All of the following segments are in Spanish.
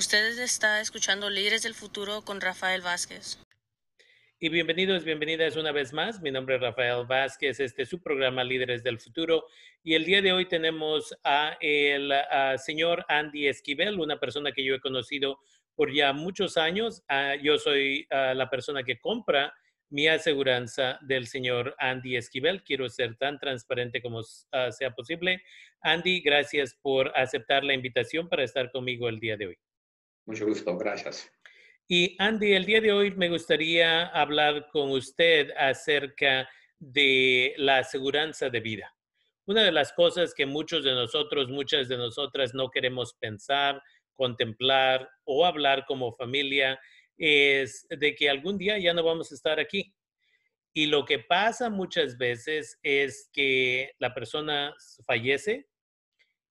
Ustedes está escuchando Líderes del Futuro con Rafael Vázquez. Y bienvenidos, bienvenidas una vez más. Mi nombre es Rafael Vázquez, este es su programa Líderes del Futuro. Y el día de hoy tenemos a el señor Andy Esquivel, una persona que yo he conocido por ya muchos años. Ah, yo soy ah, la persona que compra mi aseguranza del señor Andy Esquivel. Quiero ser tan transparente como ah, sea posible. Andy, gracias por aceptar la invitación para estar conmigo el día de hoy. Mucho gusto, gracias. Y Andy, el día de hoy me gustaría hablar con usted acerca de la aseguranza de vida. Una de las cosas que muchos de nosotros, muchas de nosotras no queremos pensar, contemplar o hablar como familia es de que algún día ya no vamos a estar aquí. Y lo que pasa muchas veces es que la persona fallece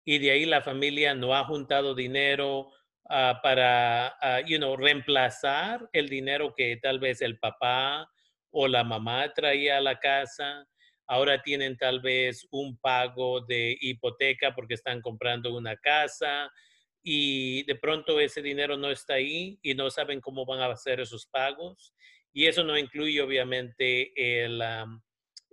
y de ahí la familia no ha juntado dinero ah, para, uh, you know, reemplazar el dinero que tal vez el papá o la mamá traía a la casa. Ahora tienen tal vez un pago de hipoteca porque están comprando una casa y de pronto ese dinero no está ahí y no saben cómo van a hacer esos pagos. Y eso no incluye obviamente el,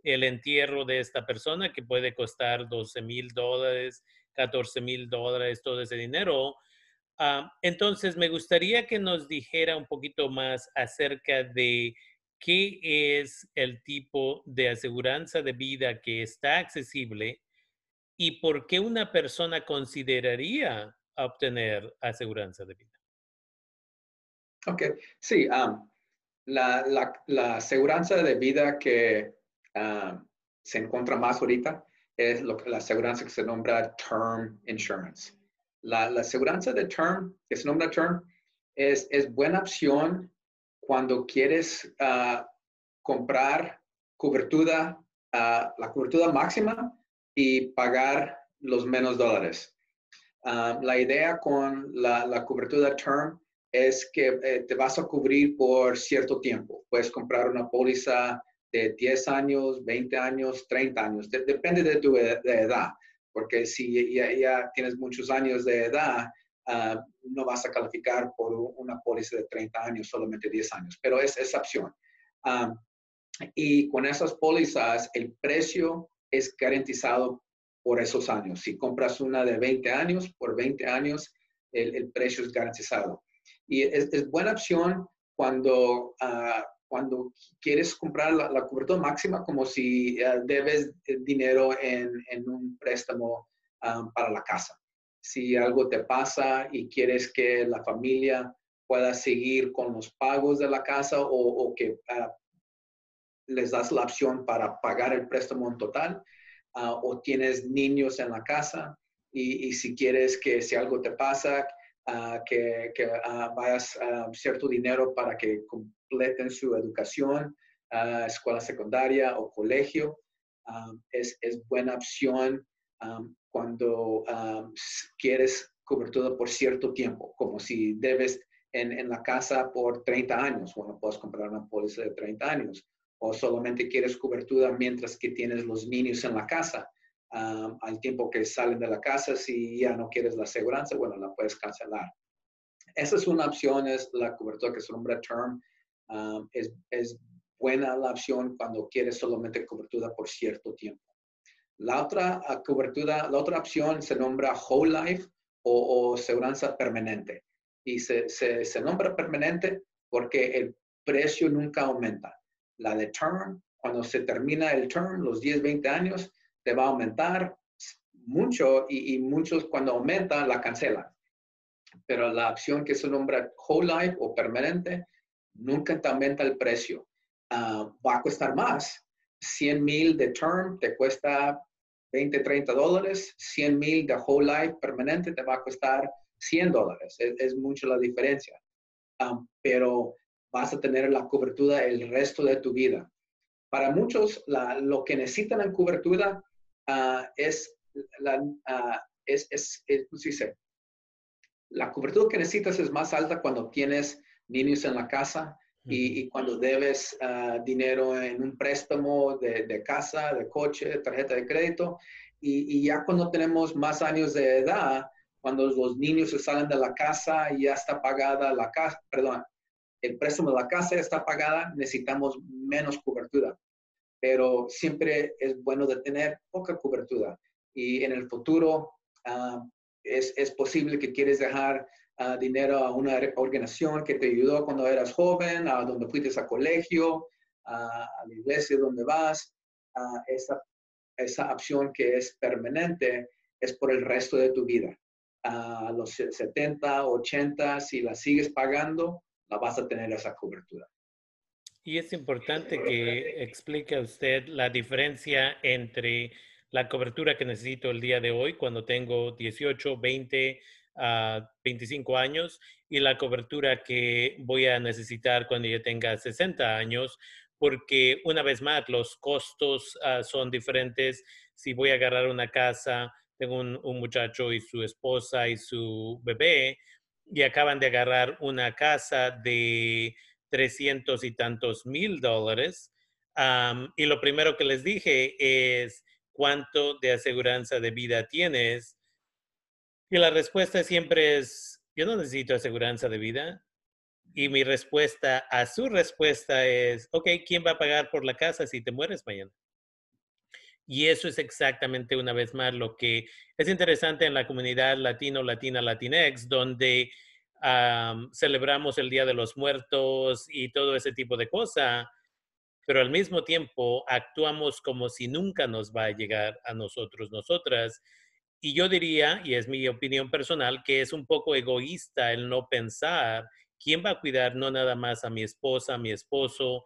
el entierro de esta persona que puede costar 12 mil dólares, 14 mil dólares, todo ese dinero. Entonces, me gustaría que nos dijera un poquito más acerca de qué es el tipo de aseguranza de vida que está accesible y por qué una persona consideraría obtener aseguranza de vida. Ok, sí, la, la, la, aseguranza de vida que se encuentra más ahorita es lo, la aseguranza que se nombra Term Insurance. La, la aseguranza de Term, que se nombra Term, es, es buena opción cuando quieres ah, comprar cobertura, uh, la cobertura máxima y pagar los menos dólares. Ah, la idea con la, cobertura term es que eh, te vas a cubrir por cierto tiempo. Puedes comprar una póliza de 10 años, 20 años, 30 años. depende de tu edad, porque si ya, tienes muchos años de edad, ah, no vas a calificar por una póliza de 30 años, solamente 10 años, pero es esa opción. Ah, y con esas pólizas, el precio es garantizado por esos años. Si compras una de 20 años, por 20 años el, precio es garantizado. Y es, buena opción cuando, ah, cuando quieres comprar la, cobertura máxima como si ah, debes dinero en, un préstamo ah, para la casa. Si algo te pasa y quieres que la familia pueda seguir con los pagos de la casa o, o que les das la opción para pagar el préstamo en total, Ah, o tienes niños en la casa y, si quieres que si algo te pasa, uh, que, uh, vayas a cierto dinero para que completen su educación, escuela secundaria o colegio, es, es, buena opción cuando quieres cobertura por cierto tiempo, como si debes en, en, la casa por 30 años, bueno, puedes comprar una póliza de 30 años o solamente quieres cobertura mientras que tienes los niños en la casa. Al tiempo que salen de la casa, si ya no quieres la aseguranza, bueno, la puedes cancelar. Esa es una opción, es la cobertura que se nombra term. es, es buena la opción cuando quieres solamente cobertura por cierto tiempo. La otra cobertura, la otra opción se nombra whole life o, o aseguranza permanente. Y se, se, se nombra permanente porque el precio nunca aumenta. La de term, cuando se termina el term, los 10, 20 años, te va a aumentar mucho y, muchos cuando aumenta la cancelan. Pero la opción que se nombra whole life o permanente, nunca te aumenta el precio. Ah, va a costar más. 100 mil de term te cuesta 20, 30 dólares. 100 mil de whole life permanente te va a costar 100 dólares. Es, mucho la diferencia. Ah, pero vas a tener la cobertura el resto de tu vida. Para muchos, lo que necesitan en cobertura ah, es, la, uh, es, es, dice? La cobertura que necesitas es más alta cuando tienes niños en la casa y, cuando debes ah, dinero en un préstamo de, casa, de coche, tarjeta de crédito. Y, y, ya cuando tenemos más años de edad, cuando los niños se salen de la casa y ya está pagada la casa, perdón, el préstamo de la casa ya está pagada, necesitamos menos cobertura. Pero siempre es bueno de tener poca cobertura. Y en el futuro ah, es, es, posible que quieres dejar uh, dinero a una organización que te ayudó cuando eras joven, a donde fuiste a colegio, a la iglesia donde vas. esa, esa opción que es permanente es por el resto de tu vida. A los 70, 80, si la sigues pagando, la vas a tener esa cobertura. Y es importante que explique a usted la diferencia entre la cobertura que necesito el día de hoy cuando tengo 18, 20, a 25 años y la cobertura que voy a necesitar cuando yo tenga 60 años, porque una vez más los costos ah, son diferentes. Si voy a agarrar una casa, tengo un, muchacho y su esposa y su bebé y acaban de agarrar una casa de 300 y tantos mil dólares. y lo primero que les dije es, ¿cuánto de aseguranza de vida tienes? Y la respuesta siempre es, yo no necesito aseguranza de vida. Y mi respuesta a su respuesta es, ok, ¿quién va a pagar por la casa si te mueres mañana? Y eso es exactamente una vez más lo que es interesante en la comunidad latino, latina, latinex, donde celebramos el Día de los Muertos y todo ese tipo de cosas, pero al mismo tiempo actuamos como si nunca nos va a llegar a nosotros, nosotras, y yo diría, y es mi opinión personal, que es un poco egoísta el no pensar quién va a cuidar no nada más a mi esposa, a mi esposo,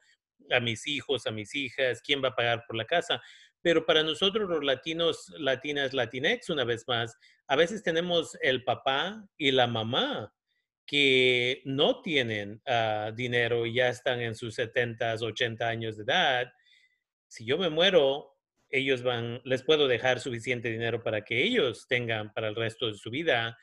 a mis hijos, a mis hijas, quién va a pagar por la casa. Pero para nosotros los latinos, latinas, latinex, una vez más, a veces tenemos el papá y la mamá que no tienen uh, dinero y ya están en sus 70, 80 años de edad. Si yo me muero, ellos van, les puedo dejar suficiente dinero para que ellos tengan para el resto de su vida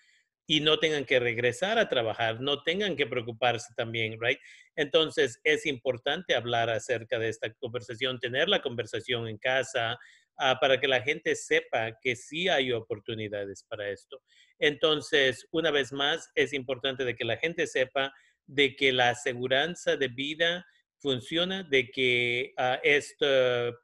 y no tengan que regresar a trabajar, no tengan que preocuparse también, right? Entonces es importante hablar acerca de esta conversación, tener la conversación en casa ah, para que la gente sepa que sí hay oportunidades para esto. Entonces, una vez más, es importante de que la gente sepa de que la aseguranza de vida funciona de que uh,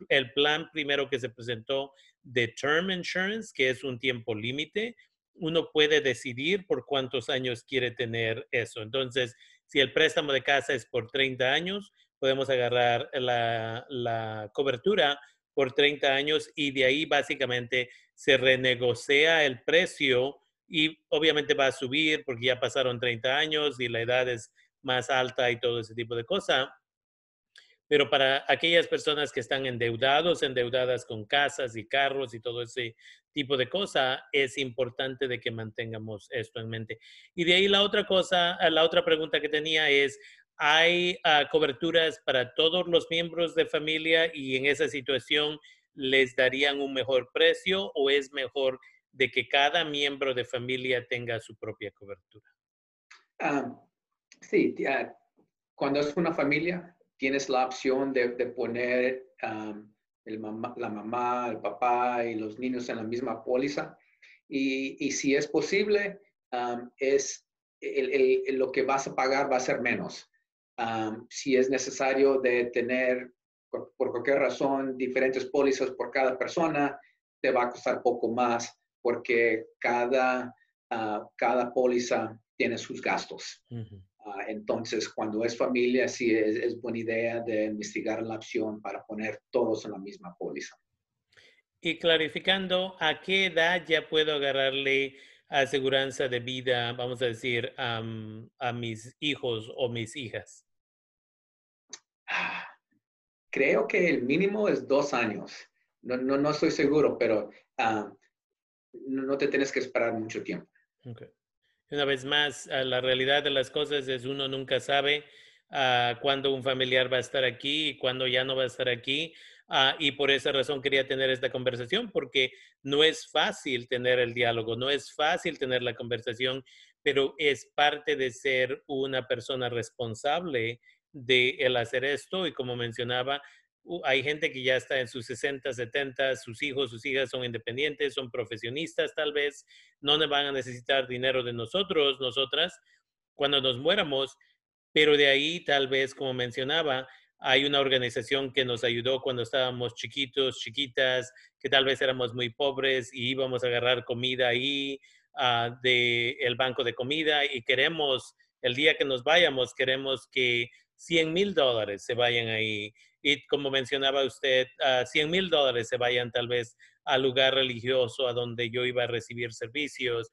el plan primero que se presentó de Term Insurance, que es un tiempo límite, uno puede decidir por cuántos años quiere tener eso. Entonces, si el préstamo de casa es por 30 años, podemos agarrar la, la cobertura por 30 años y de ahí básicamente se renegocia el precio y obviamente va a subir porque ya pasaron 30 años y la edad es más alta y todo ese tipo de cosas pero para aquellas personas que están endeudados, endeudadas con casas y carros y todo ese tipo de cosas, es importante de que mantengamos esto en mente. Y de ahí la otra cosa, la otra pregunta que tenía es, ¿hay ah, coberturas para todos los miembros de familia y en esa situación les darían un mejor precio o es mejor de que cada miembro de familia tenga su propia cobertura? Ah, sí, cuando es una familia, tienes la opción de, poner la mamá, el papá y los niños en la misma póliza. Y, si es posible, es lo que vas a pagar va a ser menos. Si es necesario de tener, por, cualquier razón, diferentes pólizas por cada persona, te va a costar poco más porque cada, ah, cada póliza tiene sus gastos. Ah, entonces, cuando es familia, sí es, buena idea de investigar la opción para poner todos en la misma póliza. Y clarificando, ¿a qué edad ya puedo agarrarle aseguranza de vida, vamos a decir, a mis hijos o mis hijas? Creo que el mínimo es dos años. No, no, no estoy seguro, pero ah, no, te tienes que esperar mucho tiempo. Okay. Una vez más, ah, la realidad de las cosas es uno nunca sabe uh, cuándo un familiar va a estar aquí y cuándo ya no va a estar aquí. Ah, y por esa razón quería tener esta conversación, porque no es fácil tener el diálogo, no es fácil tener la conversación, pero es parte de ser una persona responsable de el hacer esto y como mencionaba, hay gente que ya está en sus 60, 70, sus hijos, sus hijas son independientes, son profesionistas tal vez, no van a necesitar dinero de nosotros, nosotras, cuando nos muéramos, pero de ahí tal vez, como mencionaba, hay una organización que nos ayudó cuando estábamos chiquitos, chiquitas, que tal vez éramos muy pobres y íbamos a agarrar comida ahí uh, del banco de comida y queremos, el día que nos vayamos, queremos que 100 mil dólares se vayan ahí. Y como mencionaba usted, uh, 100 mil dólares se vayan tal vez al lugar religioso a donde yo iba a recibir servicios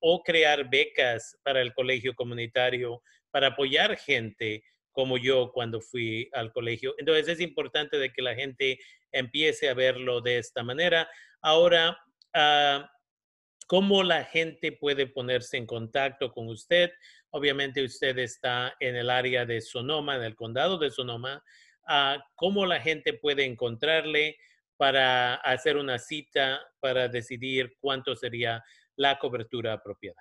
o crear becas para el colegio comunitario para apoyar gente como yo cuando fui al colegio. Entonces es importante de que la gente empiece a verlo de esta manera. Ahora, uh, ¿cómo la gente puede ponerse en contacto con usted? Obviamente usted está en el área de Sonoma, en el condado de Sonoma. Uh, ¿Cómo la gente puede encontrarle para hacer una cita para decidir cuánto sería la cobertura apropiada?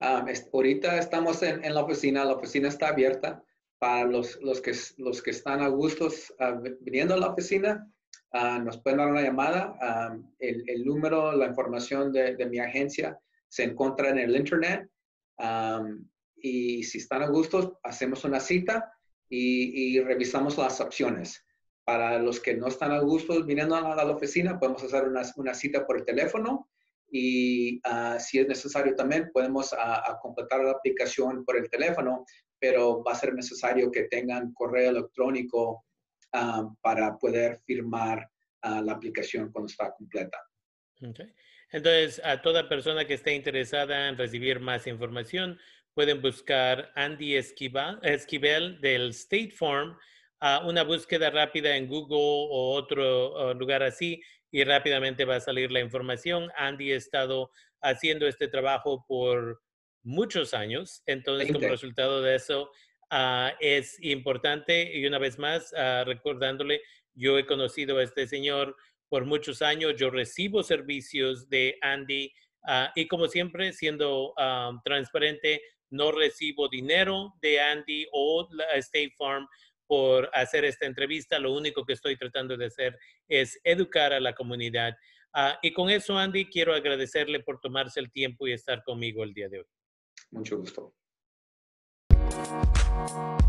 Um, es, ahorita estamos en, en, la oficina, la oficina está abierta para los, los, que, los que están a gustos uh, viniendo a la oficina. Uh, nos pueden dar una llamada. Um, el, el, número, la información de, de, mi agencia se encuentra en el internet. Um, y si están a gustos, hacemos una cita y, y, revisamos las opciones. Para los que no están a gusto viniendo a la, a oficina, podemos hacer una, una cita por el teléfono y uh, si es necesario también podemos uh, completar la aplicación por el teléfono, pero va a ser necesario que tengan correo electrónico uh, para poder firmar la aplicación cuando está completa. Okay. Entonces, a toda persona que esté interesada en recibir más información, pueden buscar Andy Esquivel, Esquivel del State Farm, una búsqueda rápida en Google o otro lugar así y rápidamente va a salir la información. Andy ha estado haciendo este trabajo por muchos años, entonces como resultado de eso uh, es importante y una vez más uh, recordándole, yo he conocido a este señor por muchos años, yo recibo servicios de Andy uh, y como siempre siendo transparente, no recibo dinero de Andy o la State Farm por hacer esta entrevista. Lo único que estoy tratando de hacer es educar a la comunidad. Y con eso, Andy, quiero agradecerle por tomarse el tiempo y estar conmigo el día de hoy. Mucho gusto. Thank